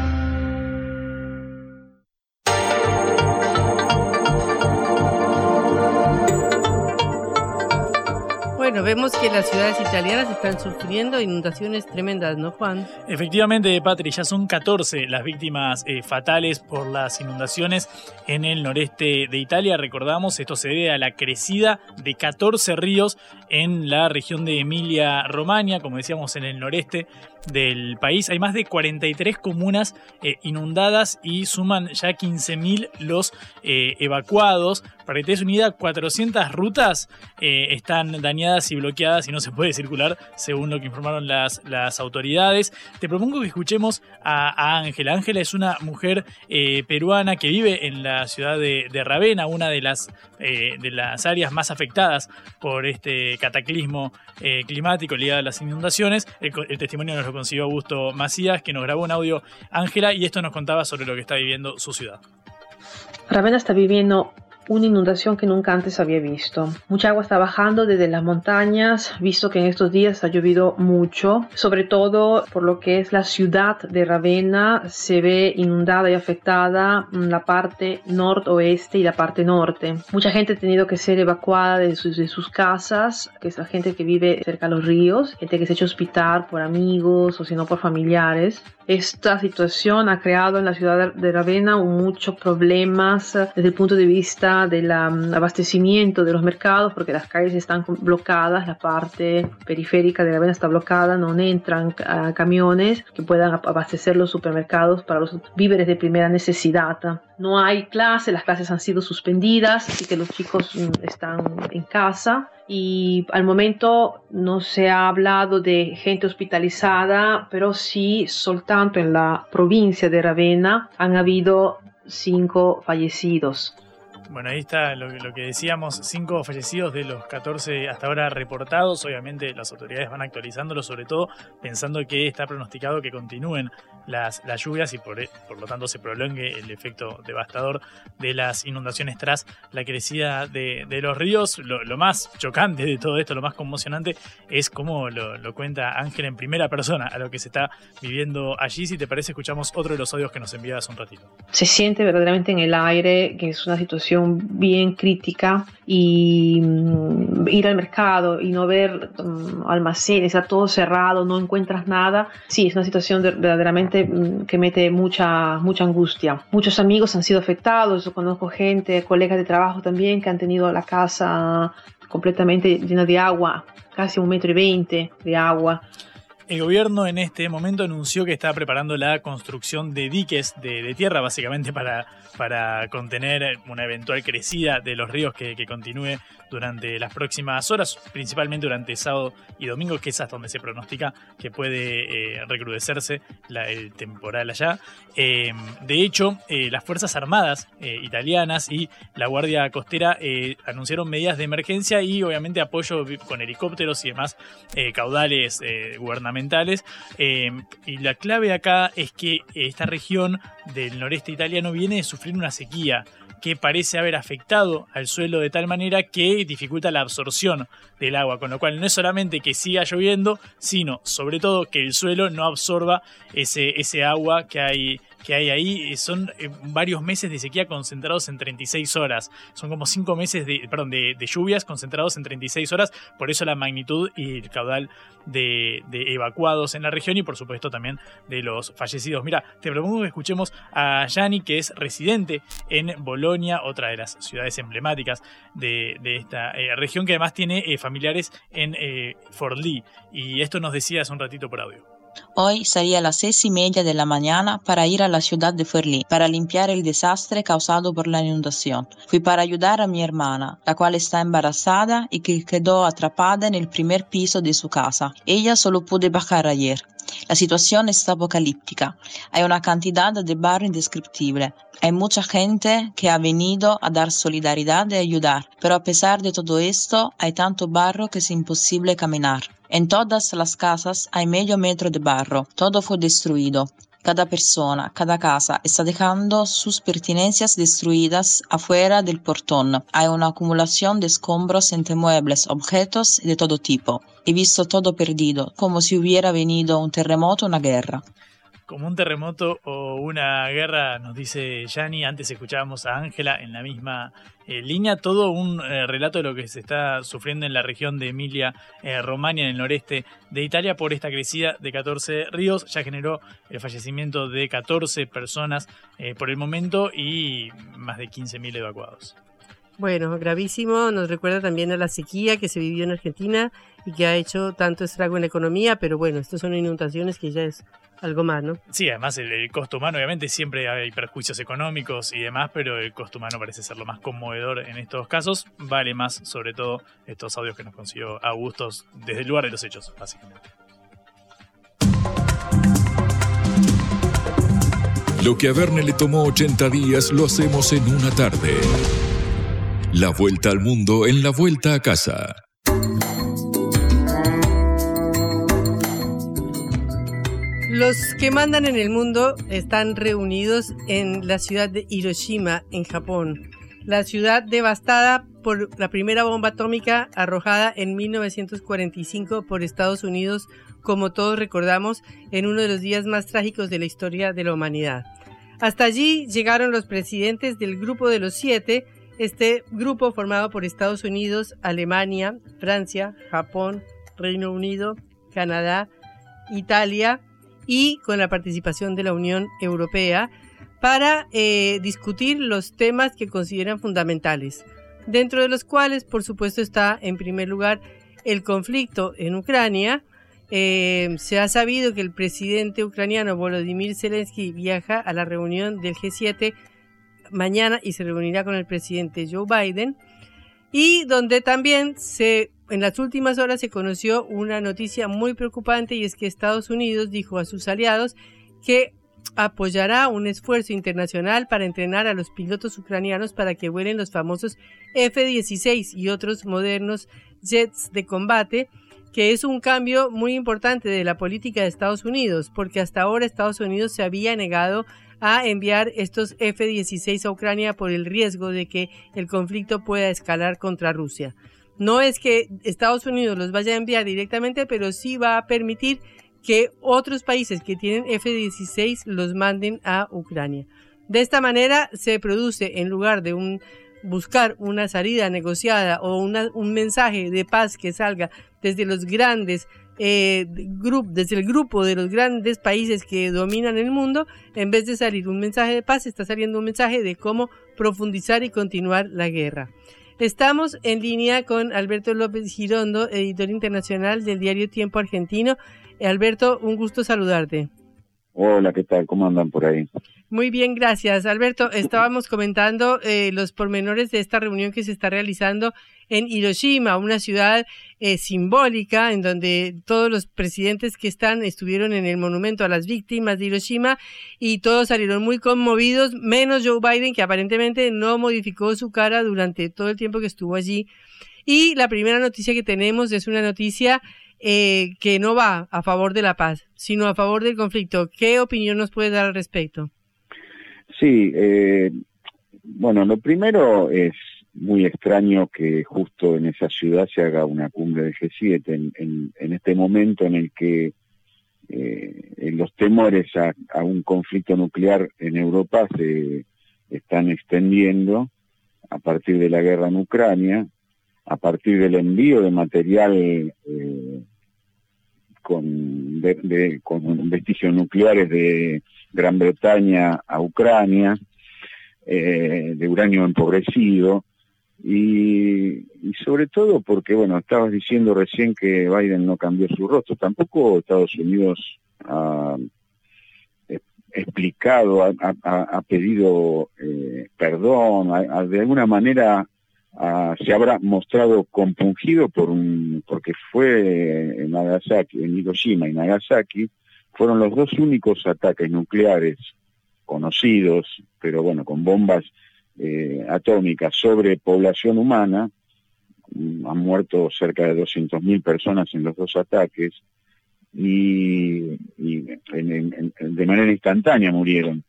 Vemos que las ciudades italianas están sufriendo inundaciones tremendas, ¿no, Juan? Efectivamente, Patri, ya son 14 las víctimas eh, fatales por las inundaciones en el noreste de Italia. Recordamos, esto se debe a la crecida de 14 ríos en la región de Emilia-Romagna, como decíamos, en el noreste del país. Hay más de 43 comunas eh, inundadas y suman ya 15.000 los eh, evacuados. Para que te des unida, 400 rutas eh, están dañadas y bloqueadas y no se puede circular, según lo que informaron las, las autoridades. Te propongo que escuchemos a Ángela. Ángela es una mujer peruana que vive en la ciudad de, de Ravenna, una de las, de las áreas más afectadas por este cataclismo climático ligado a las inundaciones. El, el testimonio nos lo consiguió Augusto Macías, que nos grabó un audio Ángela y esto nos contaba sobre lo que está viviendo su ciudad. Ravenna está viviendo una inundación que nunca antes había visto. Mucha agua está bajando desde las montañas, visto que en estos días ha llovido mucho, sobre todo por lo que es la ciudad de Ravenna, se ve inundada y afectada la parte noroeste y la parte norte. Mucha gente ha tenido que ser evacuada de sus, de sus casas, que es la gente que vive cerca de los ríos, gente que se ha hecho hospital por amigos o si no por familiares. Esta situación ha creado en la ciudad de Ravenna muchos problemas desde el punto de vista del abastecimiento de los mercados, porque las calles están bloqueadas, la parte periférica de Ravenna está bloqueada, no entran camiones que puedan abastecer los supermercados para los víveres de primera necesidad. No hay clases, las clases han sido suspendidas, así que los chicos mm, están en casa y al momento no se ha hablado de gente hospitalizada, pero sí, soltanto en la provincia de Ravenna han habido cinco fallecidos. Bueno, ahí está lo, lo, que decíamos, cinco fallecidos de los 14 hasta ahora reportados. Obviamente las autoridades van actualizándolo, sobre todo pensando que está pronosticado que continúen las, lluvias y por, por, lo tanto se prolongue el efecto devastador de las inundaciones tras la crecida de, los ríos. Lo, más chocante de todo esto, lo más conmocionante, es cómo lo, cuenta Ángel en primera persona a lo que se está viviendo allí. Si te parece, escuchamos otro de los audios que nos enviabas un ratito. Se siente verdaderamente en el aire que es una situación bien crítica y um, ir al mercado y no ver um, almacenes, está todo cerrado, no encuentras nada. Sí, es una situación de, verdaderamente que mete mucha, mucha angustia. Muchos amigos han sido afectados, yo conozco gente, colegas de trabajo también que han tenido la casa completamente llena de agua, casi un metro y veinte de agua. El gobierno en este momento anunció que está preparando la construcción de diques de, tierra, básicamente para, para contener una eventual crecida de los ríos que, continúe durante las próximas horas, principalmente durante sábado y domingo, que es donde se pronostica que puede eh, recrudecerse el temporal allá. Eh, de hecho, eh, las Fuerzas Armadas italianas y la Guardia Costera anunciaron medidas de emergencia y obviamente apoyo con helicópteros y demás caudales gubernamentales. y la clave acá es que esta región del noreste italiano viene de sufrir una sequía que parece haber afectado al suelo de tal manera que dificulta la absorción del agua, con lo cual no es solamente que siga lloviendo, sino sobre todo que el suelo no absorba ese, ese agua que hay que hay ahí son eh, varios meses de sequía concentrados en 36 horas. Son como 5 meses de, perdón, de, lluvias concentrados en 36 horas. Por eso la magnitud y el caudal de, evacuados en la región y por supuesto también de los fallecidos. Mira, te propongo que escuchemos a Yanni, que es residente en Bolonia, otra de las ciudades emblemáticas de, esta eh, región, que además tiene eh, familiares en eh, Forlì. Y esto nos decía hace un ratito por audio. Hoy salí a las seis y media de la mañana para ir a la ciudad de Forlì para limpiar el desastre causado por la inundación. Fui para ayudar a mi hermana, la cual está embarazada y que quedó atrapada en el primer piso de su casa. Ella solo pudo bajar ayer. La situación está apocalíptica. Hay una cantidad de barro indescriptible. Hay mucha gente que ha venido a dar solidaridad y ayudar, pero a pesar de todo esto, hay tanto barro que es imposible caminar. En todas las casas hay medio metro de barro. Todo fue destruido. Cada persona, cada casa está dejando sus pertenencias destruidas afuera del portón. Hay una acumulación de escombros entre muebles, objetos de todo tipo. He visto todo perdido, como si hubiera venido un terremoto o una guerra como un terremoto o una guerra, nos dice Yanni. Antes escuchábamos a Ángela en la misma eh, línea. Todo un eh, relato de lo que se está sufriendo en la región de Emilia, eh, en el noreste de Italia, por esta crecida de 14 ríos. Ya generó el fallecimiento de 14 personas por el momento y más de 15.000 evacuados. Bueno, gravísimo. Nos recuerda también a la sequía que se vivió en Argentina y que ha hecho tanto estrago en la economía, pero bueno, estas son inundaciones que ya es algo más, ¿no? Sí, además el, el, costo humano, obviamente siempre hay perjuicios económicos y demás, pero el costo humano parece ser lo más conmovedor en estos casos. Vale más, sobre todo, estos audios que nos consiguió Augustos desde el lugar de los hechos, básicamente. Lo que a Verne le tomó 80 días lo hacemos en una tarde. La vuelta al mundo en la vuelta a casa. Los que mandan en el mundo están reunidos en la ciudad de Hiroshima, en Japón. la ciudad devastada por la primera bomba atómica arrojada en 1945 por Estados Unidos, como todos recordamos, en uno de los días más trágicos de la historia de la humanidad. Hasta allí llegaron los presidentes del Grupo de los Siete, este grupo formado por Estados Unidos, Alemania, Francia, Japón, Reino Unido, Canadá, Italia y con la participación de la Unión Europea para eh, discutir los temas que consideran fundamentales, dentro de los cuales, por supuesto, está en primer lugar el conflicto en Ucrania. Eh, se ha sabido que el presidente ucraniano Volodymyr Zelensky viaja a la reunión del G7 mañana y se reunirá con el presidente Joe Biden y donde también se en las últimas horas se conoció una noticia muy preocupante y es que Estados Unidos dijo a sus aliados que apoyará un esfuerzo internacional para entrenar a los pilotos ucranianos para que vuelen los famosos F-16 y otros modernos jets de combate, que es un cambio muy importante de la política de Estados Unidos, porque hasta ahora Estados Unidos se había negado a enviar estos F-16 a Ucrania por el riesgo de que el conflicto pueda escalar contra Rusia. No es que Estados Unidos los vaya a enviar directamente, pero sí va a permitir que otros países que tienen F-16 los manden a Ucrania. De esta manera se produce, en lugar de buscar una salida negociada o un mensaje de paz que salga desde los grandes eh, desde el grupo de los grandes países que dominan el mundo, en vez de salir un mensaje de paz, está saliendo un mensaje de cómo profundizar y continuar la guerra. Estamos en línea con Alberto López Girondo, editor internacional del diario Tiempo Argentino. Alberto, un gusto saludarte. Hola, ¿qué tal? ¿Cómo andan por ahí? Muy bien, gracias. Alberto, estábamos comentando eh, los pormenores de esta reunión que se está realizando en Hiroshima, una ciudad eh, simbólica en donde todos los presidentes que están estuvieron en el monumento a las víctimas de Hiroshima y todos salieron muy conmovidos, menos Joe Biden, que aparentemente no modificó su cara durante todo el tiempo que estuvo allí. Y la primera noticia que tenemos es una noticia eh, que no va a favor de la paz, sino a favor del conflicto. ¿Qué opinión nos puede dar al respecto? Sí, eh, bueno, lo primero es muy extraño que justo en esa ciudad se haga una cumbre de G7 en, este momento en el que eh, los temores a, un conflicto nuclear en Europa se están extendiendo a partir de la guerra en Ucrania, a partir del envío de material eh, con, vestigios nucleares de Gran Bretaña a Ucrania, eh, de uranio empobrecido, y, sobre todo porque, bueno, estabas diciendo recién que Biden no cambió su rostro, tampoco Estados Unidos ha explicado, ha, pedido eh, perdón, de alguna manera se habrá mostrado compungido por un, porque fue en Nagasaki, en Hiroshima y Nagasaki, fueron los dos únicos ataques nucleares conocidos, pero bueno, con bombas eh, atómicas sobre población humana, mm, han muerto cerca de 200.000 personas en los dos ataques y, de manera instantánea murieron.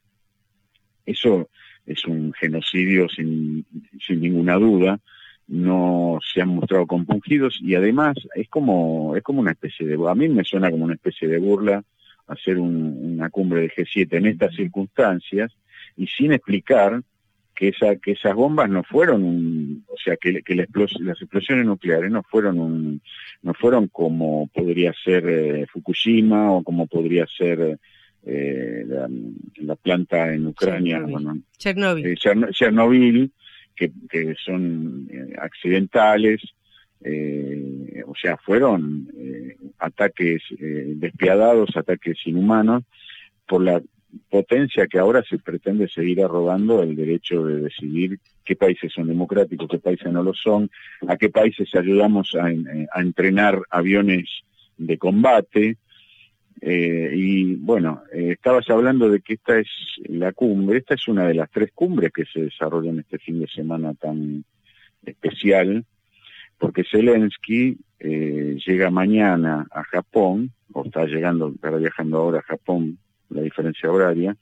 Eso es un genocidio sin, sin ninguna duda, no se han mostrado compungidos y además es como, es como una especie de, a mí me suena como una especie de burla hacer una cumbre de G7 en estas circunstancias y sin explicar que, esa, que esas bombas no fueron, o sea, que, que las explosiones nucleares no fueron un, no fueron como podría ser eh, Fukushima o como podría ser eh, la, planta en Ucrania, Chernobyl, eh, Chernobyl que, que, son accidentales, o sea, fueron ataques despiadados, ataques inhumanos por la potencia que ahora se pretende seguir arrogando el derecho de decidir qué países son democráticos, qué países no lo son, a qué países ayudamos a, entrenar aviones de combate. Eh, y bueno, eh, estabas hablando de que esta es la cumbre, esta es una de las tres cumbres que se desarrollan este fin de semana tan especial, porque Zelensky eh, llega mañana a Japón, o está llegando, está viajando ahora a Japón la diferencia horaria,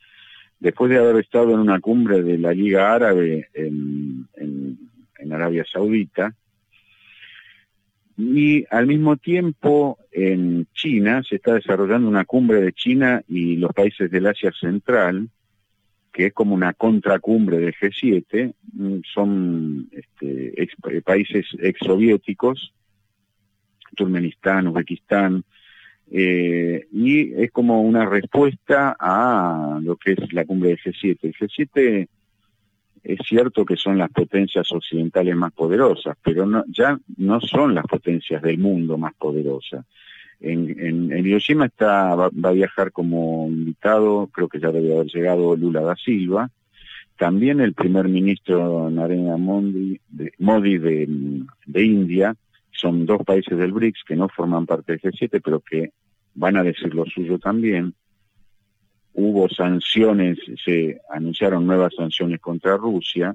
después de haber estado en una cumbre de la Liga Árabe en, en Arabia Saudita, y al mismo tiempo en China se está desarrollando una cumbre de China y los países del Asia Central, que es como una contracumbre del G7, mm, son este, ex, países exsoviéticos, Turkmenistán, Uzbekistán, eh, y es como una respuesta a lo que es la cumbre del G7. El G7 es cierto que son las potencias occidentales más poderosas, pero no, ya no son las potencias del mundo más poderosas. En, en, Hiroshima está, va, a viajar como invitado, creo que ya debe haber llegado Lula da Silva, también el primer ministro Narendra Modi, de, Modi de, de India, son dos países del BRICS que no forman parte del G7, pero que van a decir lo suyo también. Hubo sanciones, se anunciaron nuevas sanciones contra Rusia,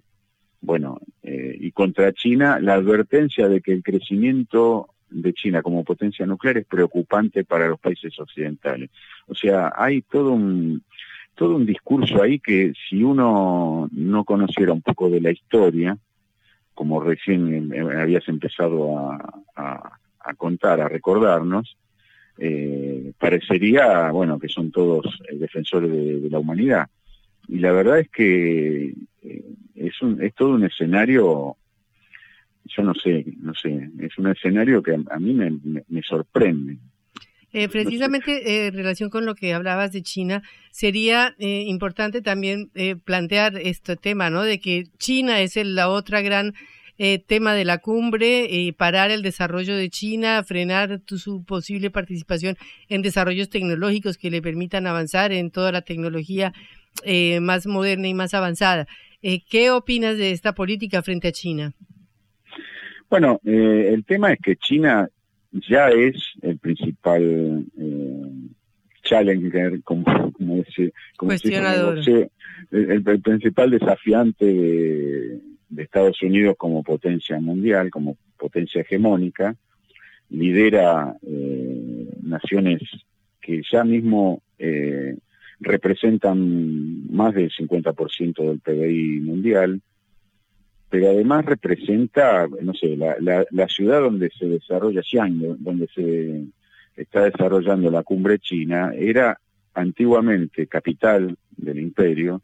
bueno, eh, y contra China, la advertencia de que el crecimiento de China como potencia nuclear es preocupante para los países occidentales. O sea, hay todo un todo un discurso ahí que si uno no conociera un poco de la historia, como recién eh, habías empezado a, contar, a recordarnos, eh, parecería, bueno, que son todos eh, defensores de, la humanidad. Y la verdad es que es, un, es todo un escenario, yo no sé, no sé, es un escenario que a, mí me, sorprende. precisamente en relación con lo que hablabas de China, sería importante también plantear este tema, ¿no? De que China es la otra gran eh, tema de la cumbre, eh, parar el desarrollo de China, frenar su posible participación en desarrollos tecnológicos que le permitan avanzar en toda la tecnología eh, más moderna y más avanzada. ¿Qué opinas de esta política frente a China? Bueno, el tema es que China ya es el principal challenger, como, como, Cuestionador. el, principal desafiante de, de Estados Unidos como potencia mundial, como potencia hegemónica, lidera eh, naciones que ya mismo eh, representan más del 50% del PBI mundial, pero además representa, no sé, la, la, ciudad donde se desarrolla Xi'an, donde se está desarrollando la cumbre china, era antiguamente capital del imperio,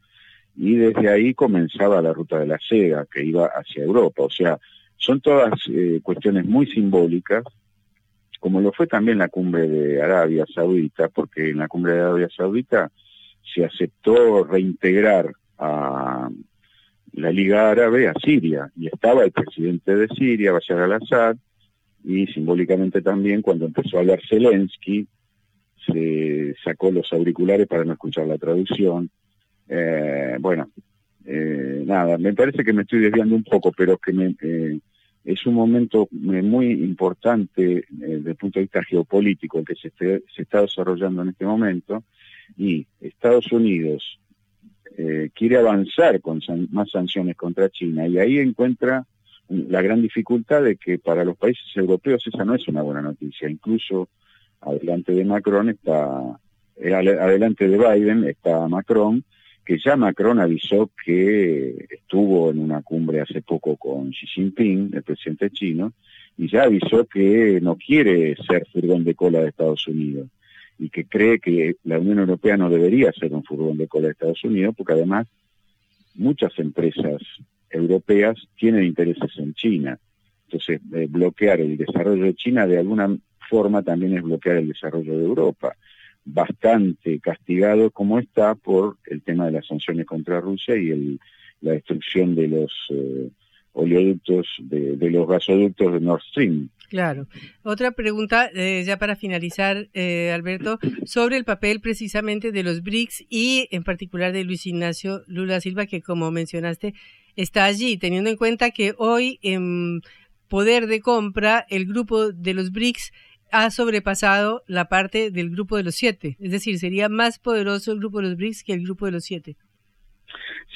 y desde ahí comenzaba la ruta de la seda que iba hacia Europa. O sea, son todas eh, cuestiones muy simbólicas, como lo fue también la cumbre de Arabia Saudita, porque en la cumbre de Arabia Saudita se aceptó reintegrar a la Liga Árabe a Siria, y estaba el presidente de Siria, Bashar al-Assad, y simbólicamente también cuando empezó a hablar Zelensky, se sacó los auriculares para no escuchar la traducción, eh, bueno, eh, nada, me parece que me estoy desviando un poco, pero que me, eh, es un momento muy importante desde el punto de vista geopolítico que se, se está desarrollando en este momento y Estados Unidos quiere avanzar con más sanciones contra China y ahí encuentra la gran dificultad de que para los países europeos esa no es una buena noticia. Incluso adelante de Macron está, adelante de Biden está Macron, que ya Macron avisó que estuvo en una cumbre hace poco con Xi Jinping, el presidente chino, y ya avisó que no quiere ser furgón de cola de Estados Unidos y que cree que la Unión Europea no debería ser un furgón de cola de Estados Unidos, porque además muchas empresas europeas tienen intereses en China. Entonces, eh, bloquear el desarrollo de China de alguna forma también es bloquear el desarrollo de Europa bastante castigado como está por el tema de las sanciones contra Rusia y el, la destrucción de los eh, oleoductos, de, los gasoductos de Nord Stream. Claro. Otra pregunta, eh, ya para finalizar, eh, Alberto, sobre el papel precisamente de los BRICS y en particular de Luis Ignacio Lula Silva, que como mencionaste, está allí, teniendo en cuenta que hoy en poder de compra el grupo de los BRICS ha sobrepasado la parte del grupo de los siete. Es decir, sería más poderoso el grupo de los BRICS que el grupo de los siete.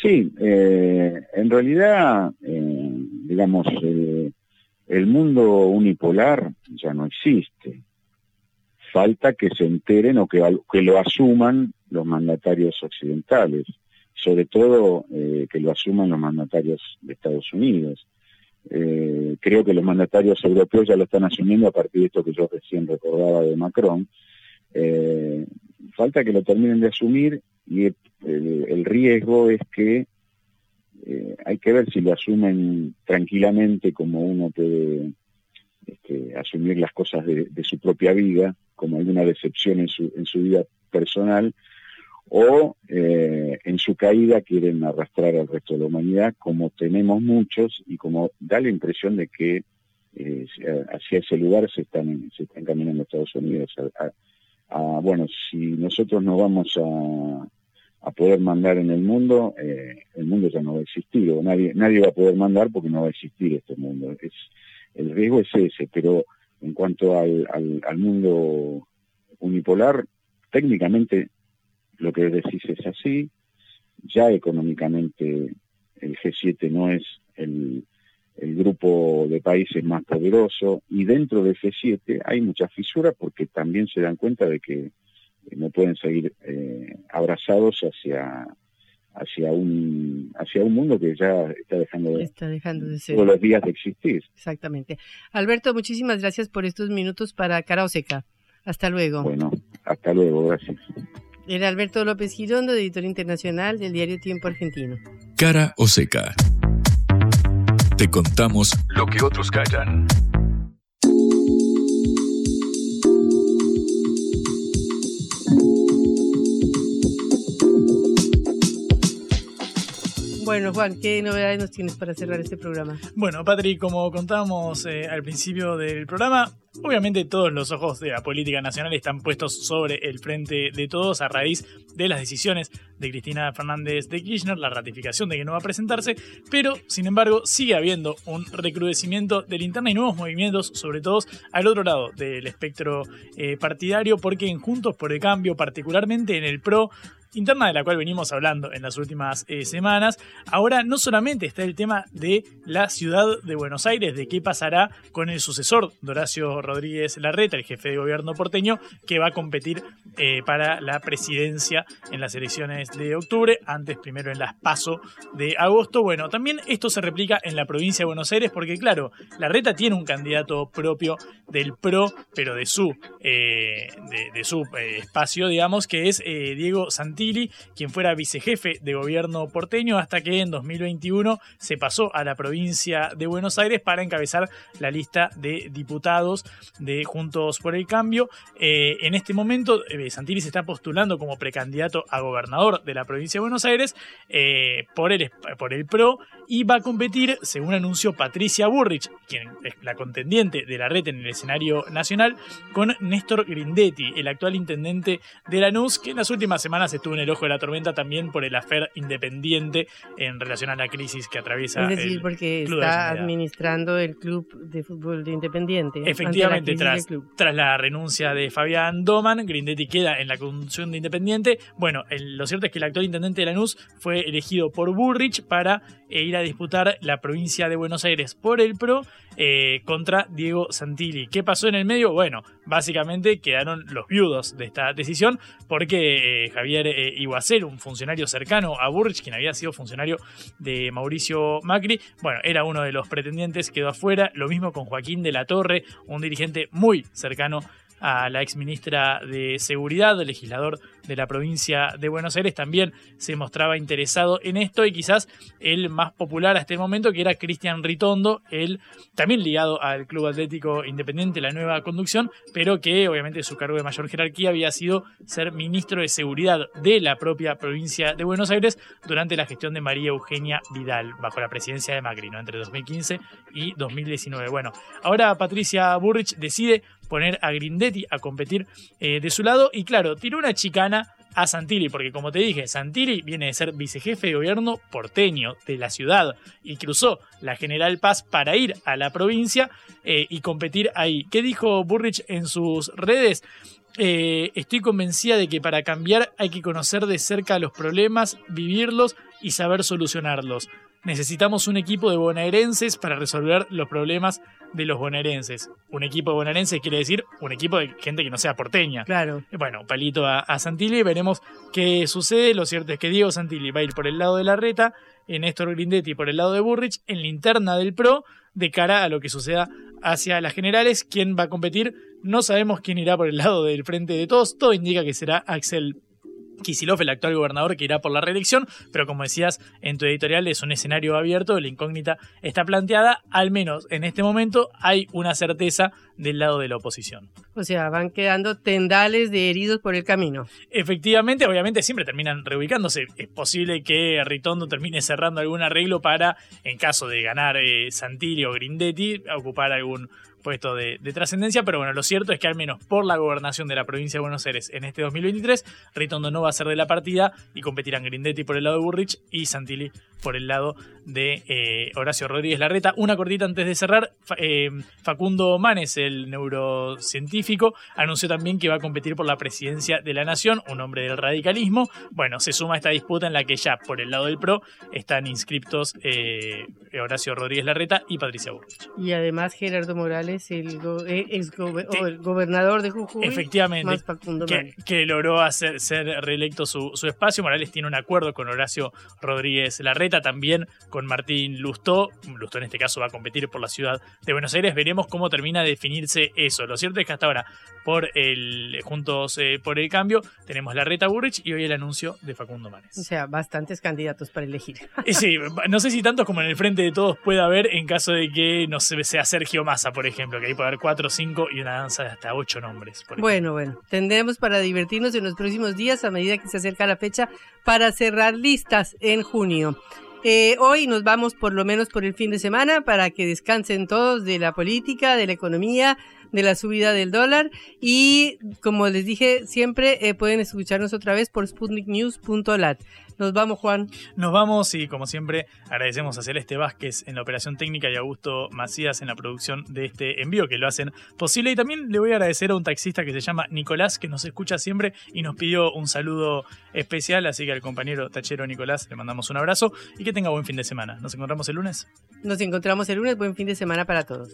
Sí, eh, en realidad, eh, digamos, eh, el mundo unipolar ya no existe. Falta que se enteren o que, lo asuman los mandatarios occidentales. sobre todo eh, que lo asuman los mandatarios de Estados Unidos. Eh, creo que los mandatarios europeos ya lo están asumiendo a partir de esto que yo recién recordaba de Macron. Eh, falta que lo terminen de asumir y el, riesgo es que hay que ver si lo asumen tranquilamente como uno puede este, asumir las cosas de, su propia vida, como alguna decepción en su, en su vida personal, o eh, en su caída quieren arrastrar al resto de la humanidad, como tenemos muchos y como da la impresión de que eh, hacia ese lugar se están, se están caminando Estados Unidos. bueno, si nosotros no vamos a, a poder mandar en el mundo, eh, el mundo ya no va a existir, o nadie, nadie va a poder mandar porque no va a existir este mundo. Es, el riesgo es ese, pero en cuanto al, al, al mundo unipolar, técnicamente lo que decís es así, ya económicamente el G7 no es el, grupo de países más poderoso y dentro del G7 hay muchas fisuras porque también se dan cuenta de que no pueden seguir eh, abrazados hacia hacia un hacia un mundo que ya está dejando, está dejando de ser todos los días de existir. Exactamente. Alberto, muchísimas gracias por estos minutos para Cara Seca. Hasta luego. Bueno, hasta luego, gracias. Era Alberto López Girondo, editor internacional del diario Tiempo Argentino. Cara o seca. Te contamos lo que otros callan. Bueno, Juan, ¿qué novedades nos tienes para cerrar este programa? Bueno, Patri, como contábamos eh, al principio del programa, obviamente todos los ojos de la política nacional están puestos sobre el frente de todos a raíz de las decisiones de Cristina Fernández de Kirchner, la ratificación de que no va a presentarse, pero sin embargo sigue habiendo un recrudecimiento del interna y nuevos movimientos, sobre todo al otro lado del espectro eh, partidario, porque en Juntos por el Cambio, particularmente en el PRO, interna de la cual venimos hablando en las últimas eh, semanas. Ahora no solamente está el tema de la ciudad de Buenos Aires, de qué pasará con el sucesor de Horacio Rodríguez Larreta, el jefe de gobierno porteño, que va a competir eh, para la presidencia en las elecciones de octubre, antes primero en las PASO de agosto. Bueno, también esto se replica en la provincia de Buenos Aires porque claro, Larreta tiene un candidato propio del PRO, pero de su, eh, de, su espacio, digamos, que es Diego Santilli quien fuera vicejefe de gobierno porteño hasta que en 2021 se pasó a la provincia de Buenos Aires para encabezar la lista de diputados de Juntos por el Cambio. Eh, en este momento, eh, Santilli se está postulando como precandidato a gobernador de la provincia de Buenos Aires eh, por, el, por el PRO y va a competir, según anunció Patricia Burrich, quien es la contendiente de la red en el escenario nacional, con Néstor Grindetti, el actual intendente de Lanús, que en las últimas semanas estuvo en el ojo de la tormenta también por el afer independiente en relación a la crisis que atraviesa. Es decir, porque está administrando el club de fútbol de Independiente. Efectivamente, tras, tras la renuncia de Fabián Doman, Grindetti queda en la conducción de Independiente. Bueno, lo cierto es que el actual intendente de Lanús fue elegido por Burrich para eh, ir a disputar la provincia de Buenos Aires por el PRO eh, contra Diego Santilli. ¿Qué pasó en el medio? Bueno, básicamente quedaron los viudos de esta decisión porque eh, Javier eh, un funcionario cercano a Burrich, quien había sido funcionario de Mauricio Macri, bueno, era uno de los pretendientes, quedó afuera. Lo mismo con Joaquín de la Torre, un dirigente muy cercano a la ex ministra de Seguridad, legislador de la provincia de Buenos Aires, también se mostraba interesado en esto y quizás el más popular hasta el momento, que era Cristian Ritondo, él también ligado al Club Atlético Independiente, la nueva conducción, pero que obviamente su cargo de mayor jerarquía había sido ser ministro de Seguridad de la propia provincia de Buenos Aires durante la gestión de María Eugenia Vidal, bajo la presidencia de Macri, entre 2015 y 2019. Bueno, ahora Patricia Burrich decide poner a Grindetti a competir eh, de su lado. Y claro, tiró una chicana a Santilli, porque como te dije, Santilli viene de ser vicejefe de gobierno porteño de la ciudad y cruzó la General Paz para ir a la provincia eh, y competir ahí. ¿Qué dijo Burrich en sus redes? Eh, estoy convencida de que para cambiar hay que conocer de cerca los problemas, vivirlos y saber solucionarlos. Necesitamos un equipo de bonaerenses para resolver los problemas de los bonaerenses. Un equipo de bonaerenses quiere decir un equipo de gente que no sea porteña. Claro. Bueno, palito a, a Santilli, veremos qué sucede. Lo cierto es que Diego Santilli va a ir por el lado de la reta, en Néstor Grindetti por el lado de Burrich, en la interna del PRO, de cara a lo que suceda hacia las generales. ¿Quién va a competir? No sabemos quién irá por el lado del frente de todos. Todo indica que será Axel Kisilov, el actual gobernador que irá por la reelección, pero como decías en tu editorial es un escenario abierto, la incógnita está planteada, al menos en este momento hay una certeza del lado de la oposición. O sea, van quedando tendales de heridos por el camino. Efectivamente, obviamente siempre terminan reubicándose. Es posible que Ritondo termine cerrando algún arreglo para, en caso de ganar eh, Santilli o Grindetti, ocupar algún puesto de, de trascendencia, pero bueno, lo cierto es que al menos por la gobernación de la provincia de Buenos Aires en este 2023, Ritondo no va a ser de la partida y competirán Grindetti por el lado de Burrich y Santilli por el lado de eh, Horacio Rodríguez Larreta. Una cortita antes de cerrar, eh, Facundo Manes, el neurocientífico, anunció también que va a competir por la presidencia de la Nación, un hombre del radicalismo. Bueno, se suma a esta disputa en la que ya por el lado del PRO están inscriptos eh, Horacio Rodríguez Larreta y Patricia Burrich. Y además Gerardo Morales, el, go- eh, ex el gobernador de Jujuy. Efectivamente, Más Facundo que, que logró hacer, ser reelecto su, su espacio. Morales tiene un acuerdo con Horacio Rodríguez Larreta, también con Martín Lustó. Lustó en este caso va a competir por la ciudad de Buenos Aires. Veremos cómo termina de definirse eso. Lo cierto es que hasta ahora, por el Juntos eh, por el Cambio, tenemos Larreta Burrich y hoy el anuncio de Facundo Manes. O sea, bastantes candidatos para elegir. Sí, no sé si tantos como en el frente de todos puede haber en caso de que no se sea Sergio Massa, por ejemplo, que ahí puede haber cuatro, cinco y una danza de hasta ocho nombres. ejemplo. Bueno, bueno, tendremos para divertirnos en los próximos días a medida que se acerca la fecha para cerrar listas en junio. Eh, hoy nos vamos por lo menos por el fin de semana para que descansen todos de la política, de la economía, de la subida del dólar y como les dije siempre eh, pueden escucharnos otra vez por sputniknews.lat. Nos vamos Juan. Nos vamos y como siempre agradecemos a Celeste Vázquez en la operación técnica y a Augusto Macías en la producción de este envío que lo hacen posible. Y también le voy a agradecer a un taxista que se llama Nicolás que nos escucha siempre y nos pidió un saludo especial. Así que al compañero tachero Nicolás le mandamos un abrazo y que tenga buen fin de semana. Nos encontramos el lunes. Nos encontramos el lunes. Buen fin de semana para todos.